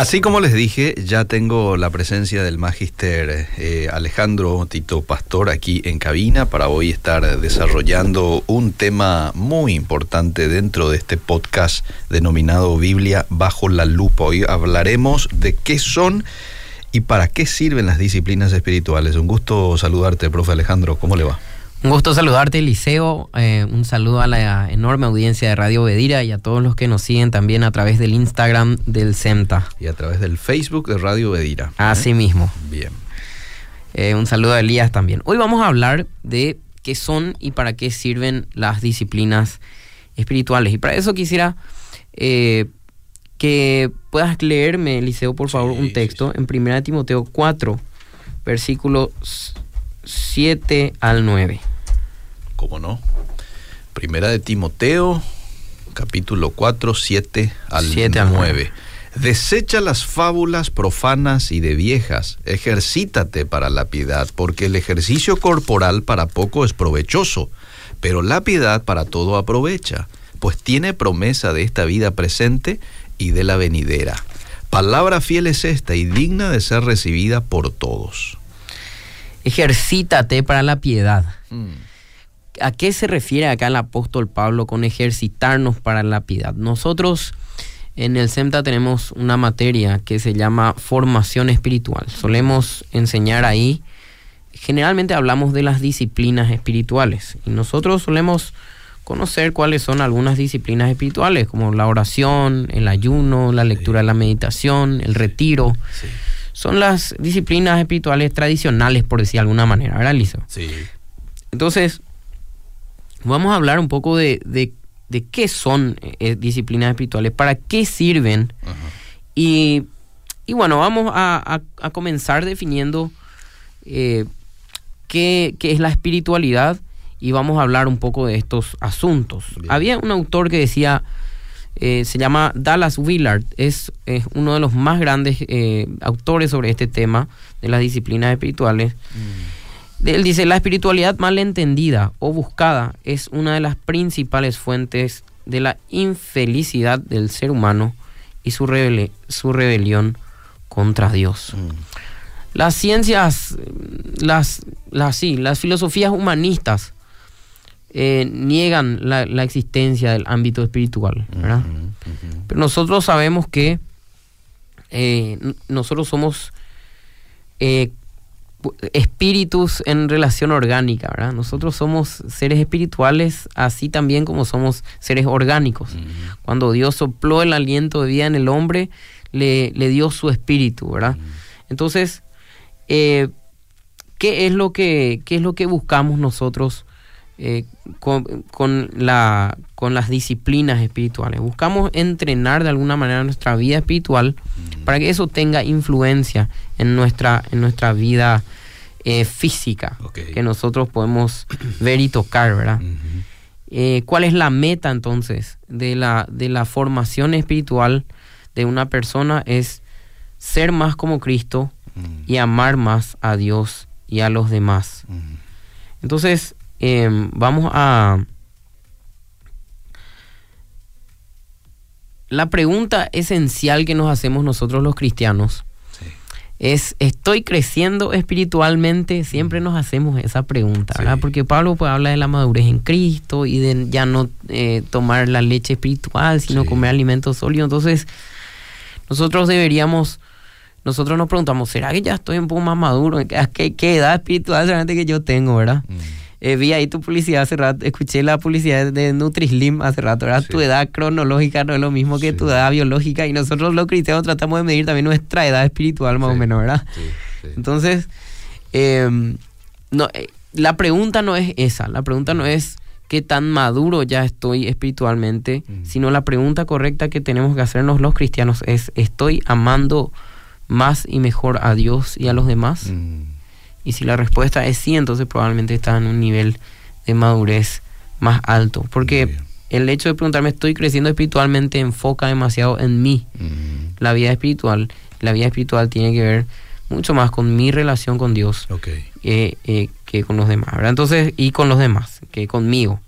Así como les dije, ya tengo la presencia del magíster eh, Alejandro Tito Pastor aquí en cabina para hoy estar desarrollando un tema muy importante dentro de este podcast denominado Biblia bajo la lupa. Hoy hablaremos de qué son y para qué sirven las disciplinas espirituales. Un gusto saludarte, profe Alejandro. ¿Cómo le va? Un gusto saludarte, Eliseo. Eh, un saludo a la enorme audiencia de Radio Bedira y a todos los que nos siguen también a través del Instagram del CEMTA. Y a través del Facebook de Radio Bedira. Así mismo. Bien. Eh, un saludo a Elías también. Hoy vamos a hablar de qué son y para qué sirven las disciplinas espirituales. Y para eso quisiera eh, que puedas leerme, Eliseo, por favor, un texto en 1 Timoteo 4, versículos 7 al 9. ¿Cómo no? Primera de Timoteo, capítulo 4, 7 al 9. Desecha las fábulas profanas y de viejas, ejercítate para la piedad, porque el ejercicio corporal para poco es provechoso, pero la piedad para todo aprovecha, pues tiene promesa de esta vida presente y de la venidera. Palabra fiel es esta y digna de ser recibida por todos ejercítate para la piedad. Mm. ¿A qué se refiere acá el apóstol Pablo con ejercitarnos para la piedad? Nosotros en el CEMTA tenemos una materia que se llama formación espiritual. Solemos enseñar ahí, generalmente hablamos de las disciplinas espirituales y nosotros solemos conocer cuáles son algunas disciplinas espirituales, como la oración, el ayuno, la lectura de la meditación, el retiro son las disciplinas espirituales tradicionales, por decir de alguna manera, ¿verdad, Lizo? Sí. Entonces, vamos a hablar un poco de, qué son eh, disciplinas espirituales, para qué sirven. y, bueno, vamos a, comenzar definiendo eh, qué, es la espiritualidad y vamos a hablar un poco de estos asuntos. Había un autor que decía eh, se llama Dallas Willard, es, uno de los más grandes eh, autores sobre este tema de las disciplinas espirituales. Mm. Él dice, la espiritualidad mal entendida o buscada es una de las principales fuentes de la infelicidad del ser humano y su, su rebelión contra Dios. Mm. Las ciencias, las, las, sí, las filosofías humanistas eh, niegan la, existencia del ámbito espiritual, ¿verdad? Pero nosotros sabemos que eh, nosotros somos eh, espíritus en relación orgánica, ¿verdad? Nosotros somos seres espirituales así también como somos seres orgánicos. Cuando Dios sopló el aliento de vida en el hombre, le, le dio su espíritu, ¿verdad? Entonces, ¿qué, es lo que, ¿qué es lo que buscamos nosotros? Eh, con, la, con las disciplinas espirituales. Buscamos entrenar de alguna manera nuestra vida espiritual para que eso tenga influencia en nuestra, en nuestra vida eh, física, que nosotros podemos ver y tocar, ¿verdad? Eh, ¿Cuál es la meta entonces de la, de la formación espiritual de una persona? Es ser más como Cristo y amar más a Dios y a los demás. Entonces, Em, vamos a... La pregunta esencial que nos hacemos nosotros los cristianos es, ¿estoy creciendo espiritualmente? Siempre nos hacemos esa pregunta, ¿verdad? Porque Pablo pues, habla de la madurez en Cristo y de ya no eh, tomar la leche espiritual, sino comer alimentos sólidos. Entonces, nosotros deberíamos nosotros nos preguntamos, ¿será que ya estoy un poco más maduro? ¿Qué, qué edad espiritual realmente que yo tengo, verdad? Mm. Eh, vi ahí tu publicidad hace rato, escuché la publicidad de Nutrislim hace rato, ¿verdad? Tu edad cronológica no es lo mismo que tu edad biológica y nosotros los cristianos tratamos de medir también nuestra edad espiritual más o menos, ¿verdad? Entonces, em, no, eh, la pregunta no es esa, la pregunta no es qué tan maduro ya estoy espiritualmente, mm. sino la pregunta correcta que tenemos que hacernos los cristianos es, ¿estoy amando más y mejor a Dios y a los demás? Mm. Y si la respuesta es sí, entonces probablemente está en un nivel de madurez más alto. Porque el hecho de preguntarme, ¿estoy creciendo espiritualmente? enfoca demasiado en mí. La vida espiritual. La vida espiritual tiene que ver mucho más con mi relación con Dios eh, eh, que con los demás. Entonces, y con los demás, que conmigo.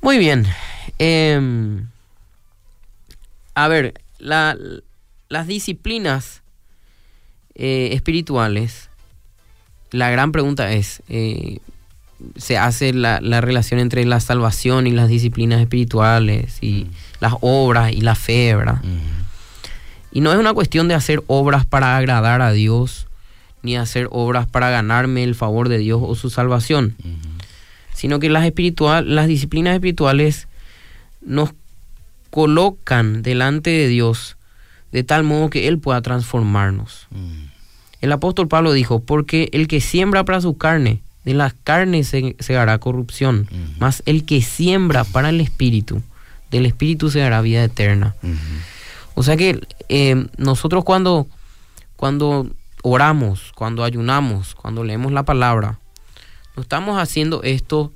Muy bien. Em, a ver, la, las disciplinas eh, espirituales, la gran pregunta es, eh, se hace la, relación entre la salvación y las disciplinas espirituales y mm. las obras y la fe, ¿verdad? Y no es una cuestión de hacer obras para agradar a Dios, ni hacer obras para ganarme el favor de Dios o su salvación, sino que las, espiritual, las disciplinas espirituales nos colocan delante de Dios de tal modo que Él pueda transformarnos. Mm. El apóstol Pablo dijo, porque el que siembra para su carne, de la carne se, hará corrupción, mas el que siembra para el espíritu, del espíritu se hará vida eterna. O sea que eh, nosotros cuando, cuando oramos, cuando ayunamos, cuando leemos la palabra, no estamos haciendo esto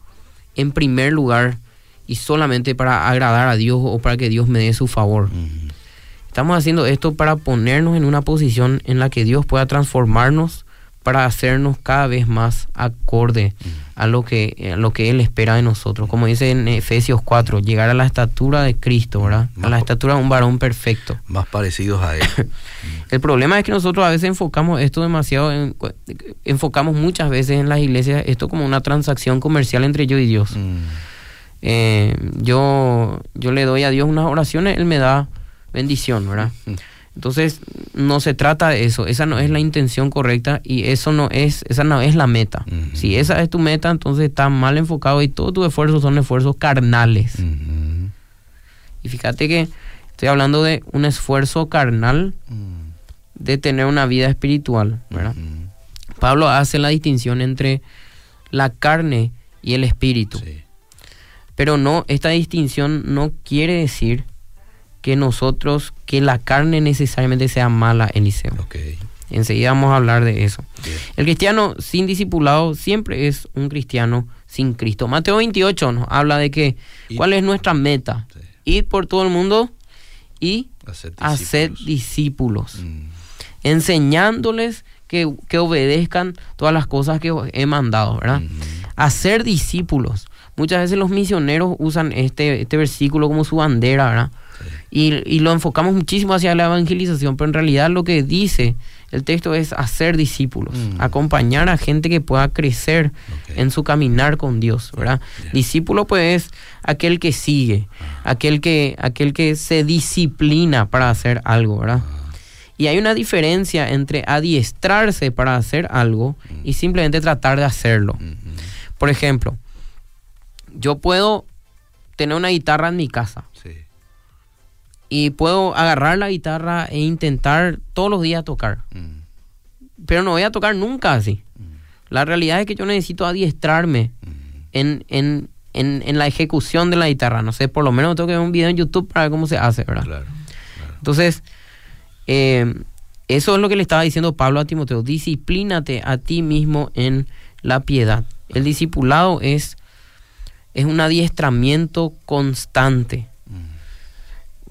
en primer lugar y solamente para agradar a Dios o para que Dios me dé su favor. Estamos haciendo esto para ponernos en una posición en la que Dios pueda transformarnos para hacernos cada vez más acorde a lo que, lo que Él espera de nosotros. Como dice en Efesios 4, llegar a la estatura de Cristo, ¿verdad? a la estatura de un varón perfecto. Más parecidos a Él. El problema es que nosotros a veces enfocamos esto demasiado, enfocamos muchas veces en las iglesias esto como una transacción comercial entre yo y Dios. Mm. Eh, yo, yo le doy a Dios unas oraciones, Él me da bendición, ¿verdad? Entonces, no se trata de eso, esa no es la intención correcta y eso no es, esa no es la meta. Si esa es tu meta, entonces está mal enfocado y todos tus esfuerzos son esfuerzos carnales. Y fíjate que estoy hablando de un esfuerzo carnal de tener una vida espiritual, ¿verdad? Pablo hace la distinción entre la carne y el espíritu. Pero no, esta distinción no quiere decir que nosotros, que la carne necesariamente sea mala, Eliseo. Okay. Enseguida vamos a hablar de eso. El cristiano sin discipulado siempre es un cristiano sin Cristo. Mateo 28 nos habla de que, ¿cuál es nuestra meta? Ir por todo el mundo y hacer discípulos. Mm. Enseñándoles que, obedezcan todas las cosas que he mandado, ¿verdad? Hacer discípulos. Muchas veces los misioneros usan este, este versículo como su bandera, ¿verdad? Y, lo enfocamos muchísimo hacia la evangelización, pero en realidad lo que dice el texto es hacer discípulos, mm. acompañar a gente que pueda crecer en su caminar con Dios, ¿verdad? Discípulo pues es aquel que sigue, ah. aquel, que, aquel que se disciplina para hacer algo, ¿verdad? Ah. Y hay una diferencia entre adiestrarse para hacer algo y mm. simplemente tratar de hacerlo. Mm-hmm. Por ejemplo, yo puedo tener una guitarra en mi casa y puedo agarrar la guitarra e intentar todos los días tocar. Mm. Pero no voy a tocar nunca así. Mm. La realidad es que yo necesito adiestrarme mm. en, en, en, la ejecución de la guitarra. No sé, por lo menos tengo que ver un video en YouTube para ver cómo se hace, ¿verdad? Entonces, eh, eso es lo que le estaba diciendo Pablo a Timoteo. Disciplínate a ti mismo en la piedad. El discipulado es, es un adiestramiento constante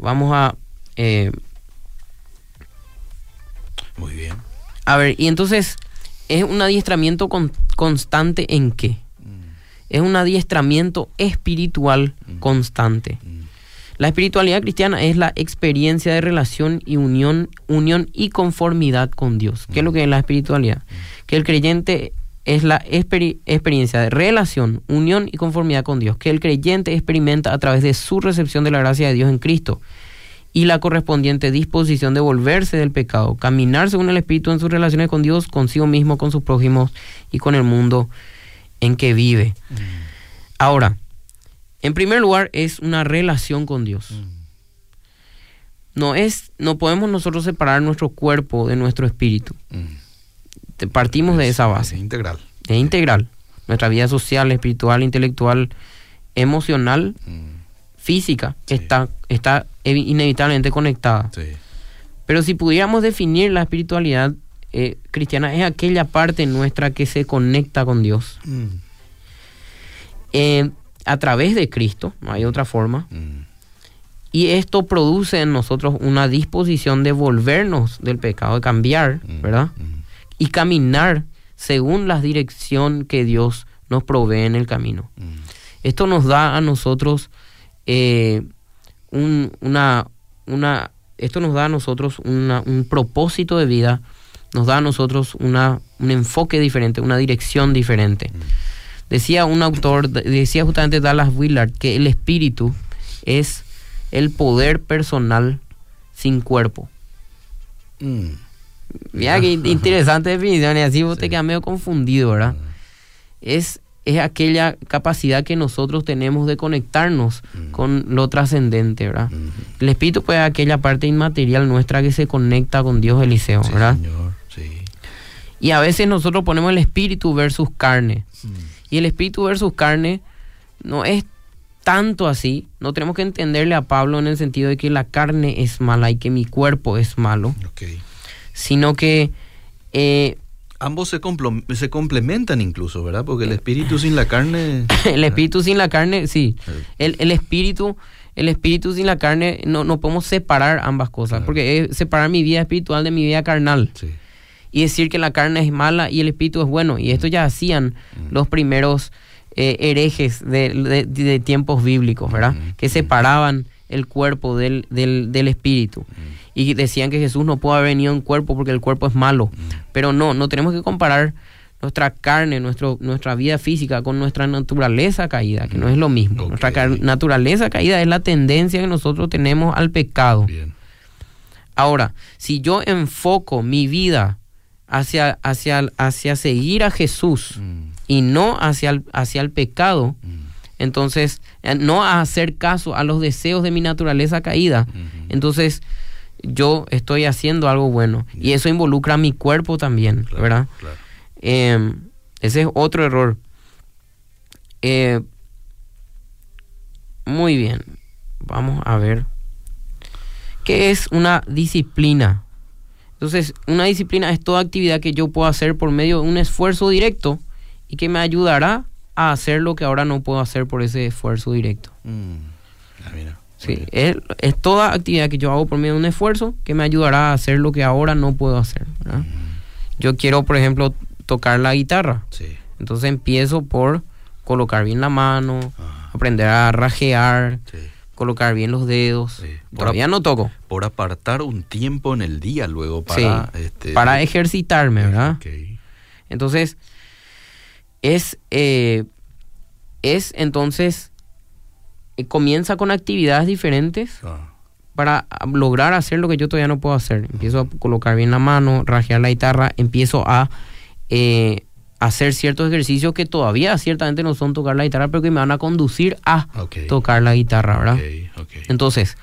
Vamos a... Eh, Muy bien. A ver, y entonces, ¿es un adiestramiento constante en qué? Mm. Es un adiestramiento espiritual mm. constante. Mm. La espiritualidad cristiana es la experiencia de relación y unión, unión y conformidad con Dios. ¿Qué es lo que es la espiritualidad? Que el creyente es la experiencia de relación, unión y conformidad con Dios, que el creyente experimenta a través de su recepción de la gracia de Dios en Cristo y la correspondiente disposición de volverse del pecado, caminar según el Espíritu en sus relaciones con Dios, consigo mismo, con sus prójimos y con el mundo en que vive. Mm. Ahora, en primer lugar, es una relación con Dios. Mm. No es, no podemos nosotros separar nuestro cuerpo de nuestro espíritu. Mm partimos de esa base. Es integral. Es integral. Nuestra vida social, espiritual, intelectual, emocional, mm. física, está, está inevitablemente conectada. Pero si pudiéramos definir la espiritualidad eh, cristiana, es aquella parte nuestra que se conecta con Dios. Mm. Eh, a través de Cristo, no hay otra forma. Mm. Y esto produce en nosotros una disposición de volvernos del pecado, de cambiar, ¿verdad? Y caminar según la dirección que Dios nos provee en el camino. Mm. Esto nos da a nosotros eh, una, una esto nos da a nosotros un propósito de vida, nos da a nosotros una, un enfoque diferente, una dirección diferente. Mm. Decía un autor, decía justamente Dallas Willard, que el espíritu es el poder personal sin cuerpo. Mm. Mira qué interesante definición, y así vos te quedas medio confundido, ¿verdad? Mm. Es, es aquella capacidad que nosotros tenemos de conectarnos mm. con lo trascendente, ¿verdad? El espíritu pues es aquella parte inmaterial nuestra que se conecta con Dios Eliseo, ¿verdad? Y a veces nosotros ponemos el espíritu versus carne. Y el espíritu versus carne no es tanto así, no tenemos que entenderle a Pablo en el sentido de que la carne es mala y que mi cuerpo es malo, sino que... Eh, Ambos se, se, complementan incluso, ¿verdad? Porque el espíritu sin la carne... el espíritu sin la carne, sí. El, el, espíritu... El espíritu sin la carne, no, no podemos separar ambas cosas, porque es separar mi vida espiritual de mi vida carnal. Y decir que la carne es mala y el espíritu es bueno. Y esto ya hacían mm. los primeros eh, herejes de, tiempos bíblicos, ¿verdad? Que separaban el cuerpo del, del, espíritu. Y decían que Jesús no puede haber venido en cuerpo porque el cuerpo es malo. Pero no, no tenemos que comparar nuestra carne, nuestro, nuestra vida física con nuestra naturaleza caída, que no es lo mismo. Nuestra naturaleza caída es la tendencia que nosotros tenemos al pecado. Ahora, si yo enfoco mi vida hacia, hacia, hacia seguir a Jesús, y no hacia el, hacia el pecado, mm. entonces eh, no a hacer caso a los deseos de mi naturaleza caída, entonces yo estoy haciendo algo bueno y eso involucra a mi cuerpo también, ¿verdad? Em, ese es otro error. Eh, muy bien, vamos a ver. ¿Qué es una disciplina? Entonces, una disciplina es toda actividad que yo puedo hacer por medio de un esfuerzo directo y que me ayudará a hacer lo que ahora no puedo hacer por ese esfuerzo directo. Mm. Ah, sí, es, toda actividad que yo hago por medio de un esfuerzo que me ayudará a hacer lo que ahora no puedo hacer. Mm. Yo quiero, por ejemplo, tocar la guitarra. Entonces empiezo por colocar bien la mano, aprender a rajear, colocar bien los dedos. Todavía no toco. Por apartar un tiempo en el día luego para... Este, para ejercitarme, ¿verdad? Entonces, es, eh, es entonces, comienza con actividades diferentes ah. para lograr hacer lo que yo todavía no puedo hacer. Empiezo a colocar bien la mano, rajear la guitarra, empiezo a eh, hacer ciertos ejercicios que todavía ciertamente no son tocar la guitarra, pero que me van a conducir a tocar la guitarra, ¿verdad? Entonces,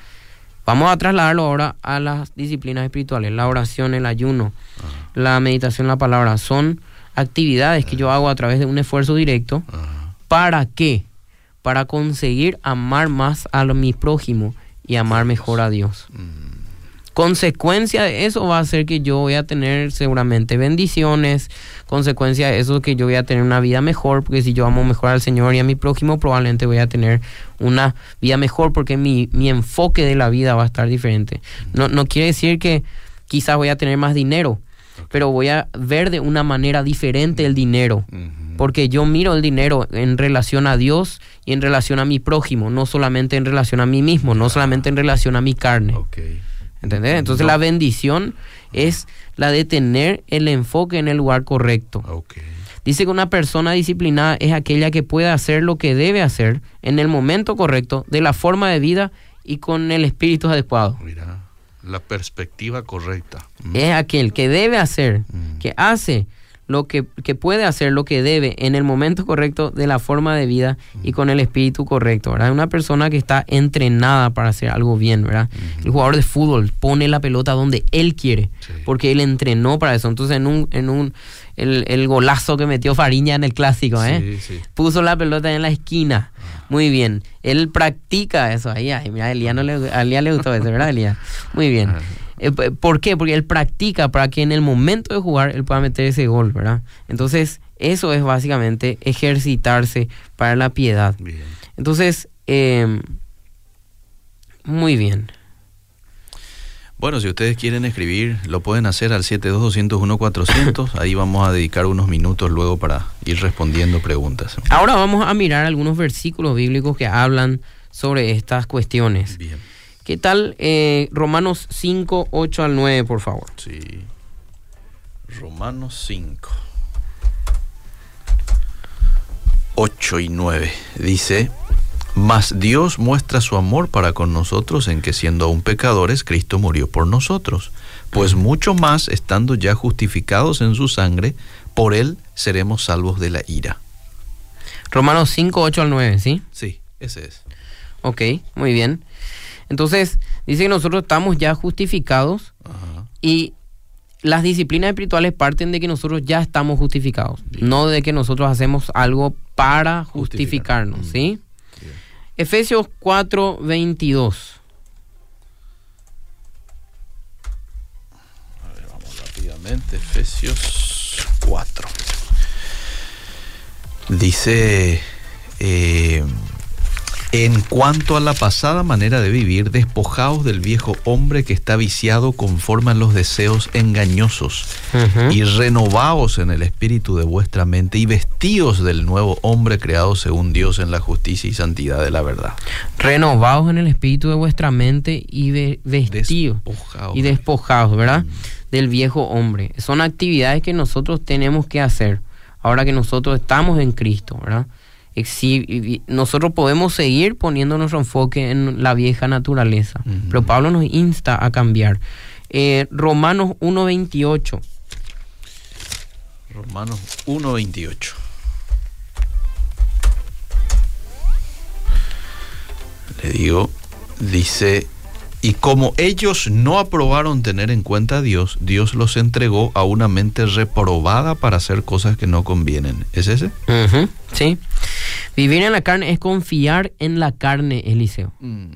vamos a trasladarlo ahora a las disciplinas espirituales, la oración, el ayuno, la meditación, la palabra, son actividades que yo hago a través de un esfuerzo directo. ¿Para qué? Para conseguir amar más a mi prójimo y amar mejor a Dios. Mm. Consecuencia de eso va a ser que yo voy a tener seguramente bendiciones. Consecuencia de eso que yo voy a tener una vida mejor, porque si yo amo mejor al Señor y a mi prójimo, probablemente voy a tener una vida mejor, porque mi, mi enfoque de la vida va a estar diferente. No, no quiere decir que quizás voy a tener más dinero, pero voy a ver de una manera diferente el dinero. Porque yo miro el dinero en relación a Dios y en relación a mi prójimo, no solamente en relación a mí mismo, no solamente en relación a mi carne. ¿Entendés? Entonces la bendición es la de tener el enfoque en el lugar correcto. Dice que una persona disciplinada es aquella que puede hacer lo que debe hacer en el momento correcto, de la forma de vida y con el espíritu adecuado. Mira. La perspectiva correcta. Mm. Es aquel que debe hacer, mm. que hace lo que, que, puede hacer lo que debe en el momento correcto, de la forma de vida y mm. con el espíritu correcto, ¿verdad? Una persona que está entrenada para hacer algo bien, ¿verdad? El jugador de fútbol pone la pelota donde él quiere, porque él entrenó para eso. Entonces, en un, en un, el, golazo que metió Fariña en el clásico, ¿eh? Puso la pelota en la esquina. Muy bien. Él practica eso. Ahí, mira, a Elías, no le, le gustó eso, ¿verdad, Elías? Muy bien. Eh, ¿Por qué? Porque él practica para que en el momento de jugar él pueda meter ese gol, ¿verdad? Entonces, eso es básicamente ejercitarse para la piedad. Entonces, eh, muy bien. Bueno, si ustedes quieren escribir, lo pueden hacer al 7221-400. Ahí vamos a dedicar unos minutos luego para ir respondiendo preguntas. Ahora vamos a mirar algunos versículos bíblicos que hablan sobre estas cuestiones. ¿Qué tal eh, Romanos 5, 8 al 9, por favor? Sí. Romanos 5. 8 y 9. Dice, mas Dios muestra su amor para con nosotros en que siendo aún pecadores, Cristo murió por nosotros. Pues mucho más, estando ya justificados en su sangre, por él seremos salvos de la ira. Romanos 5, 8 al 9, ¿sí? Sí, ese es. Ok, muy bien. Entonces, dice que nosotros estamos ya justificados y las disciplinas espirituales parten de que nosotros ya estamos justificados, no de que nosotros hacemos algo para justificarnos, mm. ¿sí? Efesios 4, 22. A ver, vamos rápidamente. Efesios 4. Dice, eh, en cuanto a la pasada manera de vivir, despojaos del viejo hombre que está viciado conforme a los deseos engañosos y renovaos en el espíritu de vuestra mente y vestíos del nuevo hombre creado según Dios en la justicia y santidad de la verdad. Renovaos en el espíritu de vuestra mente y vestíos y despojaos, ¿verdad? Mm. Del viejo hombre. Son actividades que nosotros tenemos que hacer ahora que nosotros estamos en Cristo, ¿verdad? Nosotros podemos seguir poniendo nuestro enfoque en la vieja naturaleza, pero Pablo nos insta a cambiar. Eh, Romanos 1.28. Romanos 1.28. Le digo, dice y como ellos no aprobaron tener en cuenta a Dios, Dios los entregó a una mente reprobada para hacer cosas que no convienen. ¿Es ese? sí. Vivir en la carne es confiar en la carne, Eliseo. Mm.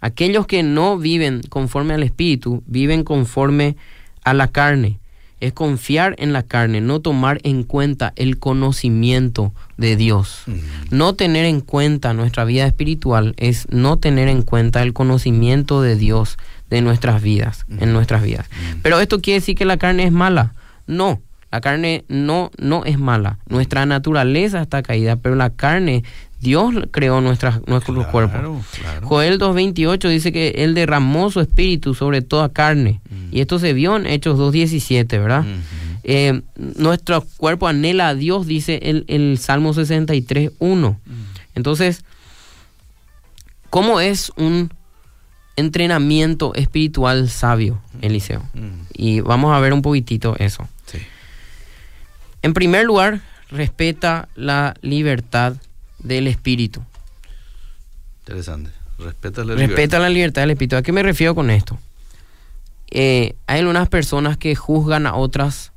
Aquellos que no viven conforme al Espíritu, viven conforme a la carne es confiar en la carne, no tomar en cuenta el conocimiento de Dios. No tener en cuenta nuestra vida espiritual es no tener en cuenta el conocimiento de Dios de nuestras vidas, en nuestras vidas. Pero esto quiere decir que la carne es mala. No, la carne no, no es mala. Nuestra naturaleza está caída, pero la carne Dios creó nuestras, nuestros cuerpos. Joel 2.28 dice que Él derramó su espíritu sobre toda carne. Y esto se vio en Hechos 2.17, ¿verdad? Eh, nuestro cuerpo anhela a Dios, dice el, el Salmo 63.1. Entonces, ¿cómo es un entrenamiento espiritual sabio, Eliseo? Y vamos a ver un poquitito eso. En primer lugar, respeta la libertad del espíritu. Interesante. Respeta la, Respeta la libertad del espíritu. ¿A qué me refiero con esto? Eh, hay algunas personas que juzgan a otras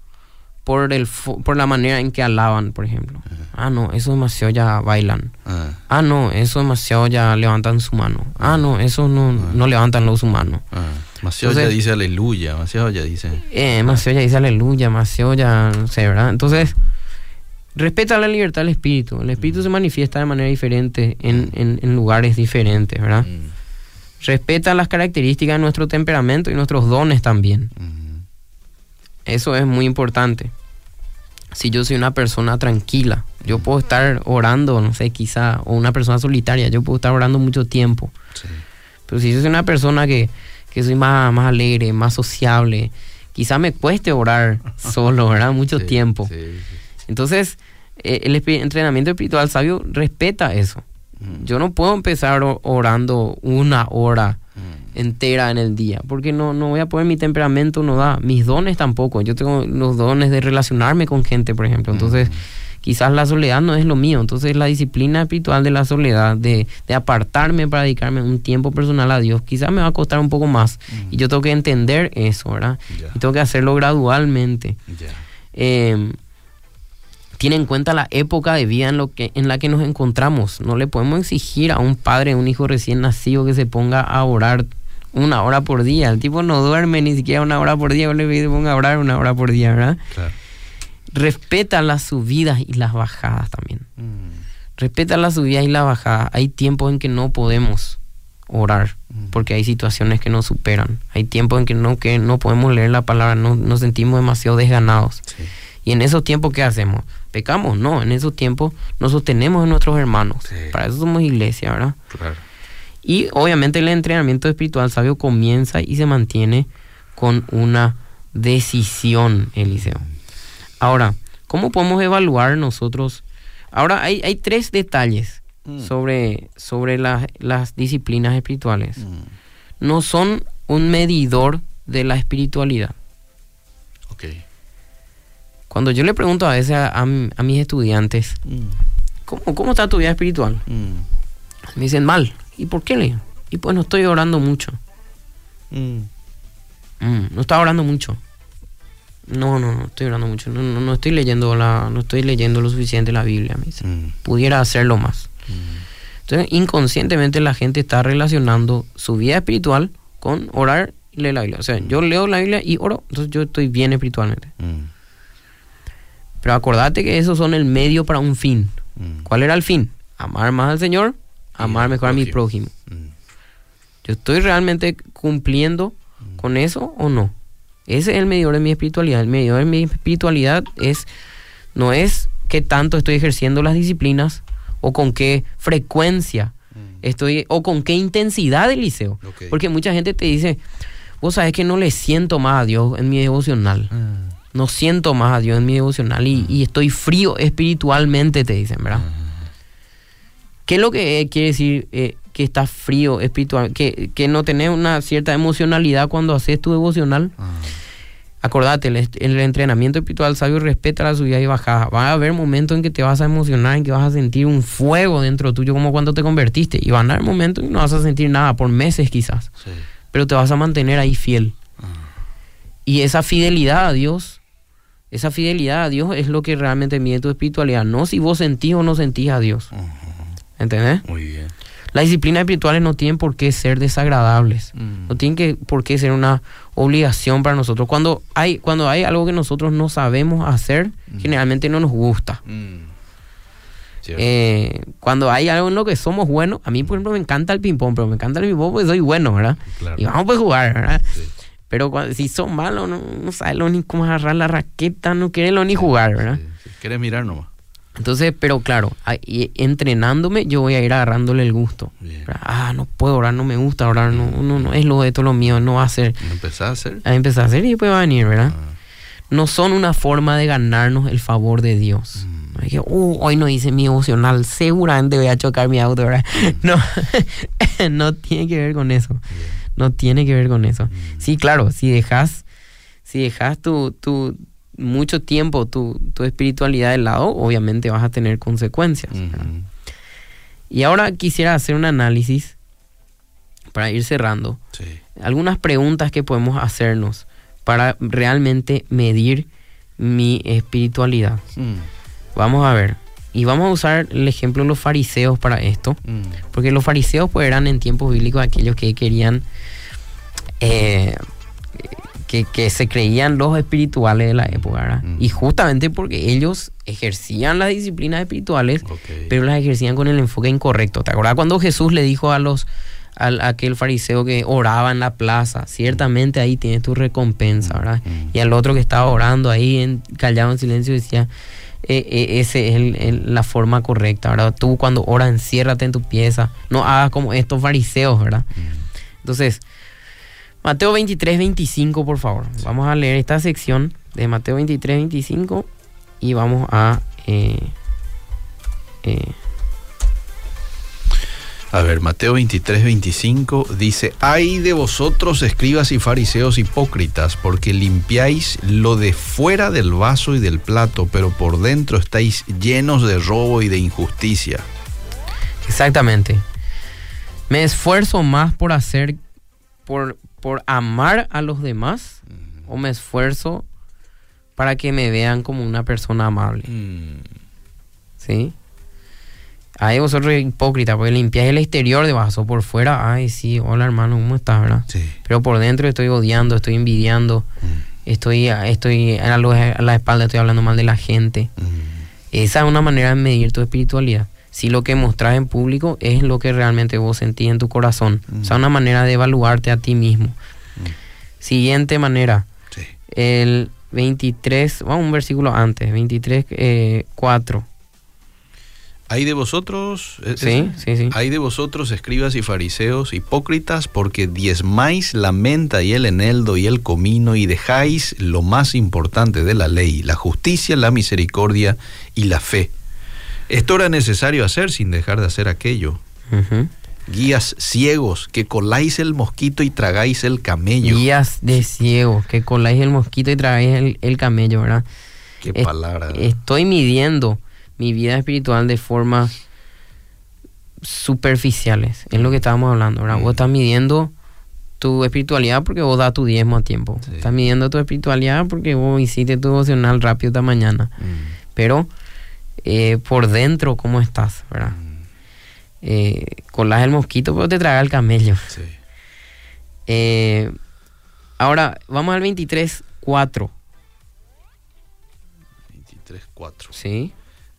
por, el, por la manera en que alaban, por ejemplo. Ah, no, eso demasiado ya bailan. Ah. ah, no, eso demasiado ya levantan su mano. Ah, no, eso no, ah. no levantan los humanos. Ah. Demasiado ya dice aleluya, demasiado ya dice. Eh, demasiado ya dice aleluya, demasiado ya, no sé, ¿verdad? Entonces, respeta la libertad del espíritu. El espíritu se manifiesta de manera diferente en, en, lugares diferentes, ¿verdad? Respeta las características de nuestro temperamento y nuestros dones también. Eso es muy importante. Si yo soy una persona tranquila, yo puedo estar orando, no sé, quizá, o una persona solitaria, yo puedo estar orando mucho tiempo. Pero si yo soy una persona que, que soy más, más alegre, más sociable, quizá me cueste orar solo, ¿verdad? Mucho tiempo. Entonces, eh, el entrenamiento espiritual sabio respeta eso. Mm. Yo no puedo empezar orando una hora. Entera en el día, porque no, no voy a poder, mi temperamento no da, mis dones tampoco. Yo tengo los dones de relacionarme con gente, por ejemplo. Entonces, mm. quizás la soledad no es lo mío. Entonces, la disciplina espiritual de la soledad, de, apartarme para dedicarme un tiempo personal a Dios, quizás me va a costar un poco más. Y yo tengo que entender eso, ¿verdad? Y tengo que hacerlo gradualmente. Eh, tiene en cuenta la época de vida en, lo que, en la que nos encontramos. No le podemos exigir a un padre, un hijo recién nacido que se ponga a orar una hora por día. El tipo no duerme ni siquiera una hora por día, yo le pido que ponga a orar una hora por día, ¿verdad? Respeta las subidas y las bajadas también. Mm. Respeta las subidas y las bajadas. Hay tiempos en que no podemos orar mm. porque hay situaciones que nos superan. Hay tiempos en que no, que no podemos leer la palabra, no, nos sentimos demasiado desganados. Y en esos tiempos, ¿qué hacemos? pecamos, no, en esos tiempos nos sostenemos en nuestros hermanos. Para eso somos iglesia, ¿verdad? Claro. Y obviamente el entrenamiento espiritual sabio comienza y se mantiene con una decisión, Eliseo. Ahora, ¿cómo podemos evaluar nosotros? Ahora hay, hay tres detalles mm. sobre, sobre las disciplinas espirituales. Mm. No son un medidor de la espiritualidad. Okay. Cuando yo le pregunto a veces a, mis estudiantes, mm. ¿cómo, está tu vida espiritual? Me dicen mal. ¿Y por qué? Le? Y pues no estoy orando mucho. no está orando mucho. No, no, no estoy orando mucho. No, no, estoy leyendo la, no estoy leyendo lo suficiente la Biblia. Me dice. Mm. Pudiera hacerlo más. Mm. Entonces, inconscientemente la gente está relacionando su vida espiritual con orar y leer la Biblia. O sea, yo leo la Biblia y oro, entonces yo estoy bien espiritualmente. Mm. Pero acordate que esos son el medio para un fin. ¿Cuál era el fin? Amar más al Señor, amar mejor a mi prójimo. ¿Yo estoy realmente cumpliendo con eso o no? Ese es el medidor de mi espiritualidad. El medidor de mi espiritualidad es, no es qué tanto estoy ejerciendo las disciplinas o con qué frecuencia mm. estoy o con qué intensidad del liceo. Porque mucha gente te dice, vos sabes que no le siento más a Dios en mi devocional. Mm. No siento más a Dios en mi devocional y, mm. estoy frío espiritualmente, te dicen, ¿verdad? ¿Qué es lo que quiere decir eh, que estás frío espiritual? Que, que, no tenés una cierta emocionalidad cuando haces tu devocional. Ah. Acordate, el, entrenamiento espiritual sabio respeta la subida y bajada. Va a haber momentos en que te vas a emocionar, en que vas a sentir un fuego dentro tuyo, como cuando te convertiste. Y van a haber momentos en que no vas a sentir nada, por meses quizás. Pero te vas a mantener ahí fiel. Ah. Y esa fidelidad a Dios, esa fidelidad a Dios es lo que realmente mide tu espiritualidad. No si vos sentís o no sentís a Dios. ¿Entendés? Muy bien. Las disciplinas espirituales no tienen por qué ser desagradables. Mm. No tienen que, por qué ser una obligación para nosotros. Cuando hay, cuando hay algo que nosotros no sabemos hacer, mm. generalmente no nos gusta. Mm. Eh, cuando hay algo en lo que somos buenos, a mí por ejemplo me encanta el ping-pong, pero me encanta el ping-pong porque soy bueno, ¿verdad? Y vamos a jugar, ¿verdad? Pero si son malos, no, no sabes ni cómo agarrar la raqueta, no quieres ni jugar, ¿verdad? Quieres mirar nomás. Entonces, pero claro, entrenándome yo voy a ir agarrándole el gusto. Ah, no puedo orar, no me gusta orar, no, no, no es lo de todo lo mío, no va a ser. Empezar a hacer. A empezar a hacer y después va a venir, ¿verdad? Ah. No son una forma de ganarnos el favor de Dios. Mm. Uh, hoy no hice mi emocional, seguramente voy a chocar mi auto, ¿verdad? No, no tiene que ver con eso. No tiene que ver con eso. Mm. Sí, claro, si dejas, si dejas tu, tu, mucho tiempo tu, espiritualidad de lado, obviamente vas a tener consecuencias. Y ahora quisiera hacer un análisis para ir cerrando. Algunas preguntas que podemos hacernos para realmente medir mi espiritualidad. Mm. Vamos a ver. Y vamos a usar el ejemplo de los fariseos para esto. Mm. Porque los fariseos pues, eran en tiempos bíblicos aquellos que querían eh, que, se creían los espirituales de la época, ¿verdad? Mm. Y justamente porque ellos ejercían las disciplinas espirituales, pero las ejercían con el enfoque incorrecto. ¿Te acuerdas cuando Jesús le dijo a los a aquel fariseo que oraba en la plaza, ciertamente ahí tienes tu recompensa, ¿verdad? Mm. Y al otro que estaba orando ahí en, callado en silencio decía, e, e, ese es la forma correcta, ¿verdad? Tú cuando oras enciérrate en tu pieza, no hagas como estos fariseos, ¿verdad? Mm. Entonces, Mateo 23, 25, por favor. Vamos a leer esta sección de Mateo 23, 25 y vamos a... Eh, eh, a ver, Mateo 23, 25 dice, ay de vosotros escribas y fariseos hipócritas, porque limpiáis lo de fuera del vaso y del plato, pero por dentro estáis llenos de robo y de injusticia. Exactamente. Me esfuerzo más por hacer, por, por amar a los demás o me esfuerzo para que me vean como una persona amable. Mm. ¿Sí? Ahí vosotros hipócrita, porque limpiáis el exterior de vaso por fuera, ay sí, hola hermano, ¿cómo estás, verdad? Sí. Pero por dentro estoy odiando, estoy envidiando, mm. estoy, estoy a la, a la, espalda, estoy hablando mal de la gente. Mm. Esa es una manera de medir tu espiritualidad si lo que mostras en público es lo que realmente vos sentís en tu corazón. O sea, una manera de evaluarte a ti mismo. Mm. Siguiente manera. El 23, vamos un versículo antes, 23, 4. Hay de vosotros, sí, sí, sí. hay de vosotros, escribas y fariseos, hipócritas, porque diezmáis la menta y el eneldo y el comino y dejáis lo más importante de la ley, la justicia, la misericordia y la fe. Esto era necesario hacer sin dejar de hacer aquello. Guías ciegos, que coláis el mosquito y tragáis el camello. Guías de ciegos, que coláis el mosquito y tragáis el, camello, ¿verdad? Qué palabra. Estoy midiendo mi vida espiritual de formas superficiales. Es lo que estábamos hablando, ¿verdad? Vos estás midiendo tu espiritualidad porque vos das tu diezmo a tiempo. Estás midiendo tu espiritualidad porque vos hiciste tu devocional rápido esta mañana. Mm. Pero eh, por dentro, ¿cómo estás? ¿verdad? Mm. Eh, colas el mosquito, pero te traga el camello. Sí. Eh, ahora, vamos al 23.4. 23.4. Sí.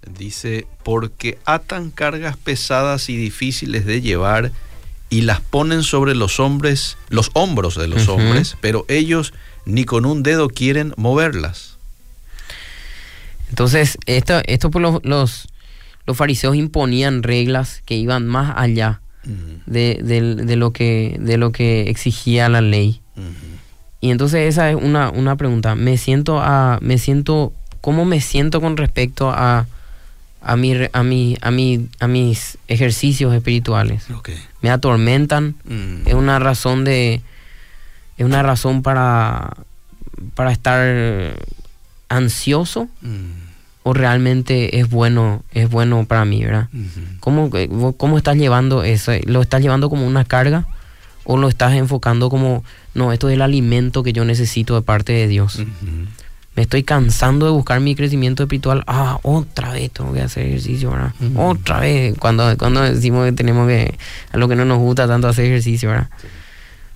Dice, porque atan cargas pesadas y difíciles de llevar y las ponen sobre los hombres, los hombros de los hombres, pero ellos ni con un dedo quieren moverlas. Entonces, esto, esto por los, los, fariseos imponían reglas que iban más allá de, lo que, de lo que exigía la ley. Y entonces esa es una, una pregunta. Me siento a, me siento, ¿cómo me siento con respecto a, a, mi, a, mi, a, mi, a mis ejercicios espirituales. Me atormentan. Mm. Es una razón de. Es una razón para, para estar ansioso. Mm. O realmente es bueno, es bueno para mí, ¿verdad? ¿Cómo, ¿Cómo, estás llevando eso? ¿Lo estás llevando como una carga? ¿O lo estás enfocando como, no, esto es el alimento que yo necesito de parte de Dios? me estoy cansando de buscar mi crecimiento espiritual. Ah, otra vez tengo que hacer ejercicio, ¿verdad? Otra vez, cuando, cuando decimos que tenemos que, a lo que no nos gusta tanto hacer ejercicio, ¿verdad?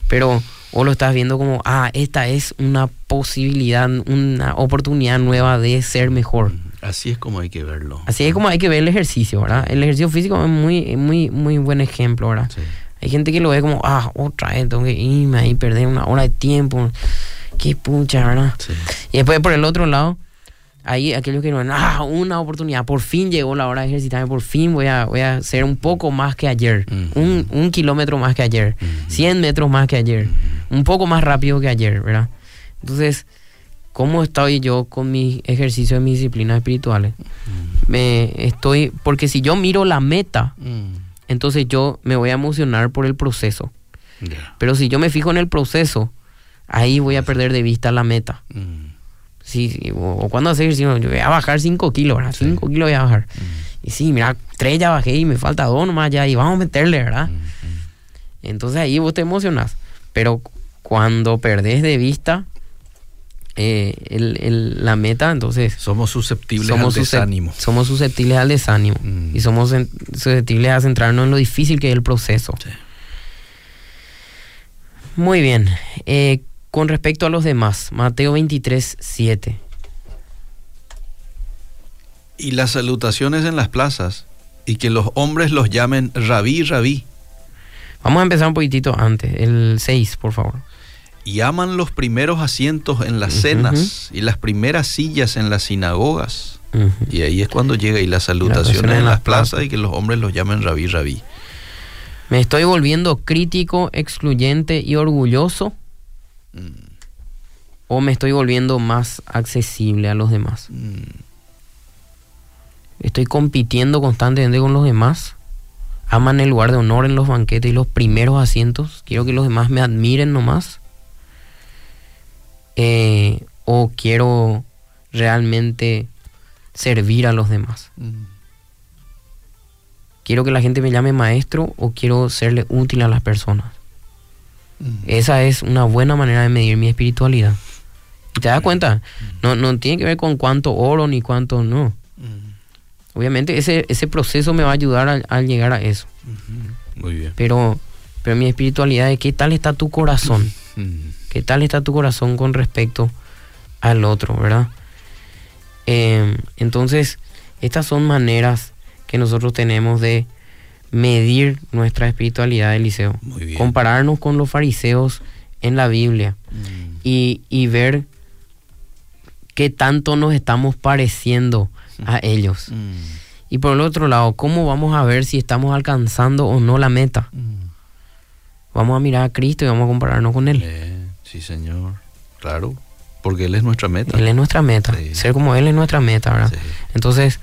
Pero o lo estás viendo como, ah, esta es una posibilidad, una oportunidad nueva de ser mejor. Así es como hay que verlo. Así es como hay que ver el ejercicio, ¿verdad? El ejercicio físico es muy, muy, muy buen ejemplo, ¿verdad? Hay gente que lo ve como, ah, otra vez tengo que irme ahí, perder una hora de tiempo qué pucha, ¿verdad? Y después por el otro lado, ahí aquellos que no, ah, una oportunidad, por fin llegó la hora de ejercitarme, por fin voy a, voy a hacer un poco más que ayer, un, un, kilómetro más que ayer, 100 metros más que ayer, un poco más rápido que ayer, ¿verdad? Entonces, ¿cómo estoy yo con mi ejercicio de mis disciplinas espirituales? Me estoy, porque si yo miro la meta, entonces yo me voy a emocionar por el proceso. Pero si yo me fijo en el proceso, ahí voy a perder de vista la meta. Mm. Sí, o, cuando hacer ejercicio, yo voy a bajar 5 kilos, ¿verdad? 5 kilos voy a bajar. Mm. Y sí, mira, 3 ya bajé y me falta 2 nomás ya y vamos a meterle, ¿verdad? Mm, Entonces ahí vos te emocionas. Pero cuando perdés de vista eh, el, la meta, entonces... Somos susceptibles al desánimo. Somos susceptibles al desánimo. Y somos susceptibles a centrarnos en lo difícil que es el proceso. Muy bien. Eh, con respecto a los demás, Mateo 23, 7. Y las salutaciones en las plazas, y que los hombres los llamen rabí, rabí. Vamos a empezar un poquitito antes, el 6, por favor. Y aman los primeros asientos en las cenas y las primeras sillas en las sinagogas. Y ahí es cuando llega y las salutaciones en las plazas y que los hombres los llamen rabí, rabí. Me estoy volviendo crítico, excluyente y orgulloso. ¿O me estoy volviendo más accesible a los demás? Estoy compitiendo constantemente con los demás. Aman el lugar de honor en los banquetes y los primeros asientos. Quiero que los demás me admiren nomás. Eh, o quiero realmente servir a los demás. ¿Quiero que la gente me llame maestro o quiero serle útil a las personas? Esa es una buena manera de medir mi espiritualidad. Te das cuenta, no, no tiene que ver con cuánto oro ni cuánto no. Obviamente ese, ese proceso me va a ayudar al llegar a eso. Muy bien. Pero, pero mi espiritualidad es qué tal está tu corazón. ¿Qué tal está tu corazón con respecto al otro, verdad? Eh, entonces, estas son maneras que nosotros tenemos de medir nuestra espiritualidad, Eliseo. Muy Compararnos con los fariseos en la Biblia mm. y, ver qué tanto nos estamos pareciendo a ellos. Mm. Y por el otro lado, ¿cómo vamos a ver si estamos alcanzando o no la meta? Mm. Vamos a mirar a Cristo y vamos a compararnos con Él. Eh, sí, Señor. Claro. Porque Él es nuestra meta. Él es nuestra meta. Ser como Él es nuestra meta, ¿verdad? Entonces,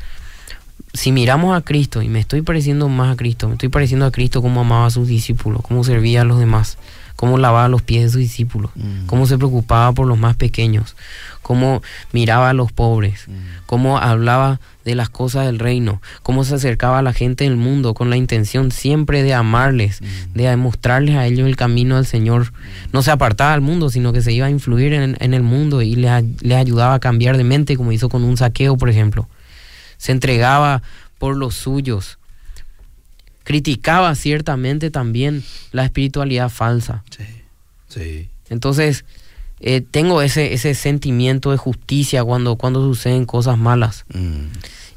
si miramos a Cristo y me estoy pareciendo más a Cristo, me estoy pareciendo a Cristo como amaba a sus discípulos, cómo servía a los demás, cómo lavaba los pies de sus discípulos, mm. cómo se preocupaba por los más pequeños, cómo miraba a los pobres, mm. cómo hablaba de las cosas del reino, cómo se acercaba a la gente del mundo con la intención siempre de amarles, mm. de mostrarles a ellos el camino al Señor. No se apartaba del mundo, sino que se iba a influir en, el mundo y les, les ayudaba a cambiar de mente, como hizo con un saqueo, por ejemplo. Se entregaba por los suyos criticaba ciertamente también la espiritualidad falsa. Sí, sí. Entonces, eh, tengo ese, ese sentimiento de justicia cuando, cuando suceden cosas malas. Mm.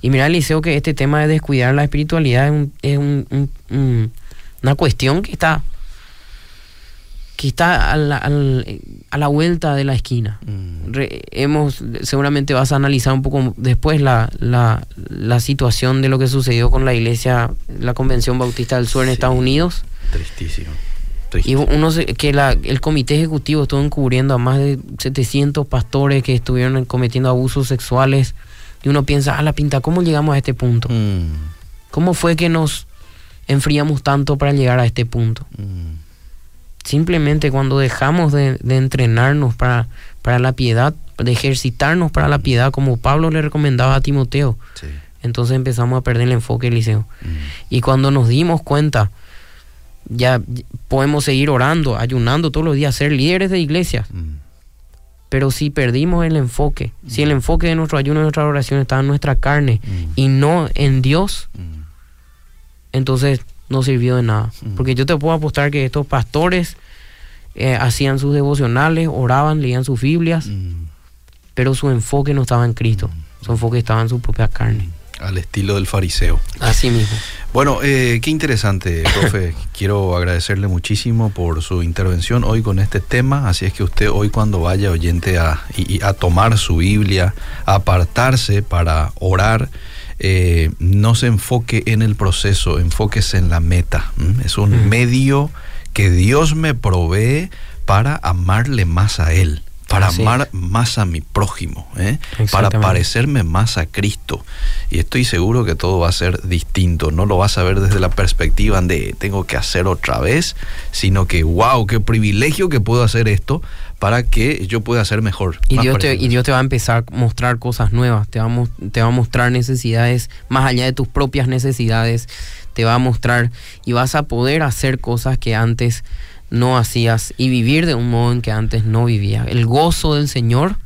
Y mira, Eliseo, que este tema de descuidar la espiritualidad es, una cuestión que está que está a la, a la vuelta de la esquina. Mm. hemos, seguramente vas a analizar un poco después la, la, la, situación de lo que sucedió con la iglesia, la Convención Bautista del Sur en Estados Unidos. Tristísimo. Y uno que la, el comité ejecutivo estuvo encubriendo a más de 700 pastores que estuvieron cometiendo abusos sexuales. Y uno piensa, a la pinta, ¿cómo llegamos a este punto? Mm. ¿Cómo fue que nos enfriamos tanto para llegar a este punto? Mm simplemente cuando dejamos de, entrenarnos para, para, la piedad, de ejercitarnos para la piedad, como Pablo le recomendaba a Timoteo, entonces empezamos a perder el enfoque, Eliseo. Mm. Y cuando nos dimos cuenta, ya podemos seguir orando, ayunando todos los días, ser líderes de iglesia. Mm. Pero si perdimos el enfoque, si el mm. enfoque de nuestro ayuno y nuestra oración está en nuestra carne y no en Dios, entonces no sirvió de nada. Mm. Porque yo te puedo apostar que estos pastores eh, hacían sus devocionales, oraban, leían sus Biblias, mm. pero su enfoque no estaba en Cristo, su enfoque estaba en su propia carne. Al estilo del fariseo. Así mismo. Bueno, eh, qué interesante, profe. Quiero agradecerle muchísimo por su intervención hoy con este tema. Así es que usted hoy cuando vaya oyente a, a tomar su Biblia, a apartarse para orar, eh, no se enfoque en el proceso, enfóquese en la meta. Es un medio que Dios me provee para amarle más a Él, para amar más a mi prójimo, ¿eh? para parecerme más a Cristo. Y estoy seguro que todo va a ser distinto. No lo vas a ver desde la perspectiva de tengo que hacer otra vez, sino que, wow, qué privilegio que puedo hacer esto para que yo pueda ser mejor. Y Dios, te, y Dios te va a empezar a mostrar cosas nuevas, te va, a, te va a mostrar necesidades más allá de tus propias necesidades, te va a mostrar y vas a poder hacer cosas que antes no hacías y vivir de un modo en que antes no vivía. El gozo del Señor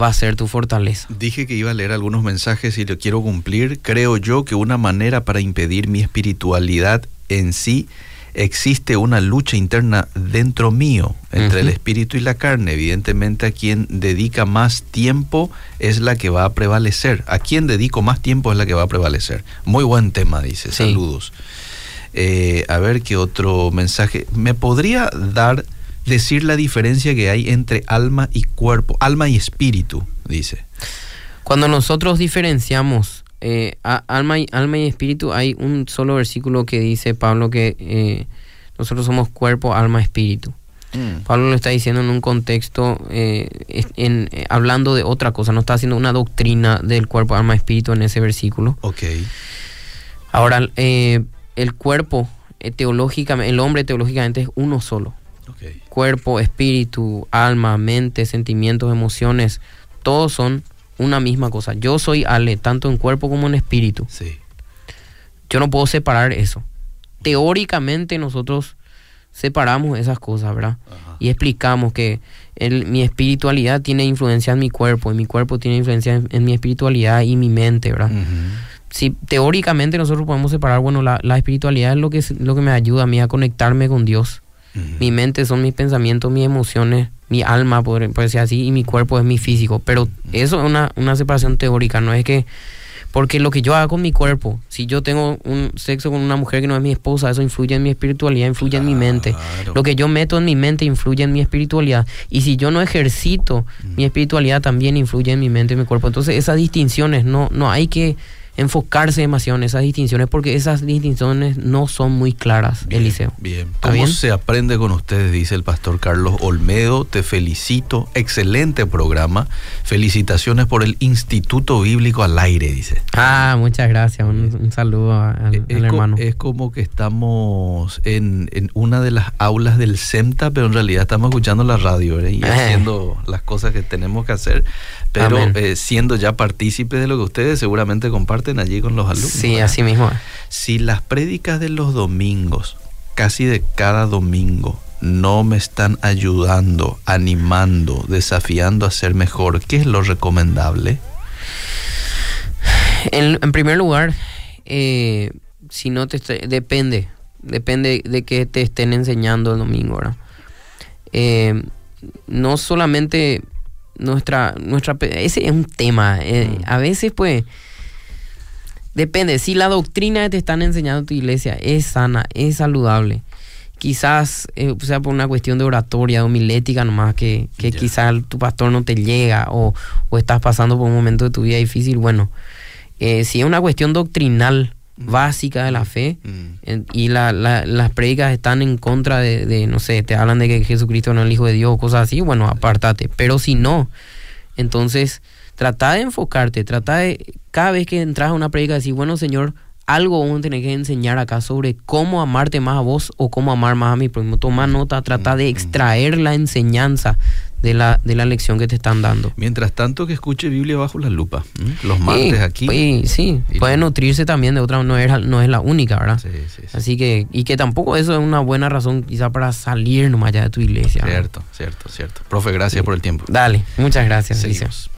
va a ser tu fortaleza. Dije que iba a leer algunos mensajes y lo quiero cumplir. Creo yo que una manera para impedir mi espiritualidad en sí existe una lucha interna dentro mío entre el espíritu y la carne. Evidentemente a quien dedica más tiempo es la que va a prevalecer. A quien dedico más tiempo es la que va a prevalecer. Muy buen tema, dice. Saludos. Eh, a ver qué otro mensaje. ¿Me podría dar, decir la diferencia que hay entre alma y cuerpo? Alma y espíritu, dice. Cuando nosotros diferenciamos eh, alma, y, alma y espíritu, hay un solo versículo que dice Pablo que eh, nosotros somos cuerpo, alma, espíritu. Mm. Pablo lo está diciendo en un contexto, eh, en, hablando de otra cosa, no está haciendo una doctrina del cuerpo, alma, espíritu en ese versículo. Ok. Ahora, el cuerpo teológicamente, el hombre teológicamente es uno solo. Cuerpo, espíritu, alma, mente, sentimientos, emociones, todos son una misma cosa. Yo soy Ale, tanto en cuerpo como en espíritu. Sí. Yo no puedo separar eso. Teóricamente nosotros separamos esas cosas, ¿verdad? Y explicamos que mi espiritualidad tiene influencia en mi cuerpo, y mi cuerpo tiene influencia en, mi espiritualidad y mi mente, ¿verdad? Si teóricamente nosotros podemos separar, bueno, la, espiritualidad es lo que, lo que me ayuda a mí a conectarme con Dios. Mi mente son mis pensamientos, mis emociones, mi alma, por, decir así, y mi cuerpo es mi físico. Pero eso es una, una separación teórica, no es que porque lo que yo hago con mi cuerpo, si yo tengo un sexo con una mujer que no es mi esposa, eso influye en mi espiritualidad, influye en mi mente. Lo que yo meto en mi mente influye en mi espiritualidad. Y si yo no ejercito, mi espiritualidad también influye en mi mente y mi cuerpo. Entonces esas distinciones no, no hay que enfocarse demasiado en esas distinciones porque esas distinciones no son muy claras, Eliseo. Bien, ¿cómo se aprende con ustedes? Dice el pastor Carlos Olmedo. Te felicito, excelente programa. Felicitaciones por el Instituto Bíblico al aire, dice. Ah, muchas gracias. Un, saludo al, hermano. Es como que estamos en, una de las aulas del CEMTA, pero en realidad estamos escuchando la radio y eh. haciendo las cosas que tenemos que hacer pero eh, siendo ya partícipe de lo que ustedes seguramente comparten allí con los alumnos. Sí, así mismo. Si las prédicas de los domingos, casi de cada domingo, no me están ayudando, animando, desafiando a ser mejor, ¿qué es lo recomendable? En, primer lugar, eh, si no te depende, depende de que te estén enseñando el domingo, ¿verdad? Eh, no solamente nuestra, nuestra, ese es un tema. Eh, mm. A veces, pues, depende. Si la doctrina que te están enseñando tu iglesia es sana, es saludable, quizás eh, sea por una cuestión de oratoria, de homilética nomás, que, que quizás tu pastor no te llega o, o, estás pasando por un momento de tu vida difícil. Bueno, eh, si es una cuestión doctrinal, básica de la fe mm. y la, las predicas están en contra de, no sé, te hablan de que Jesucristo no es el Hijo de Dios, cosas así, bueno, apártate. Pero si no, entonces trata de enfocarte, trata de, cada vez que entras a una predica, decir, bueno, Señor, algo vamos a tener que enseñar acá sobre cómo amarte más a vos o cómo amar más a mi prójimo. Toma nota, trata de extraer la enseñanza de la, de la lección que te están dando. Mientras tanto que escuche Biblia bajo la lupa, los martes aquí. Sí, sí. puede nutrirse también de otra, no es, no es la única, ¿verdad? Sí, sí, Así que, y que tampoco eso es una buena razón quizá para salir nomás allá de tu iglesia. Cierto, cierto, cierto. Profe, gracias por el tiempo. Dale, muchas gracias.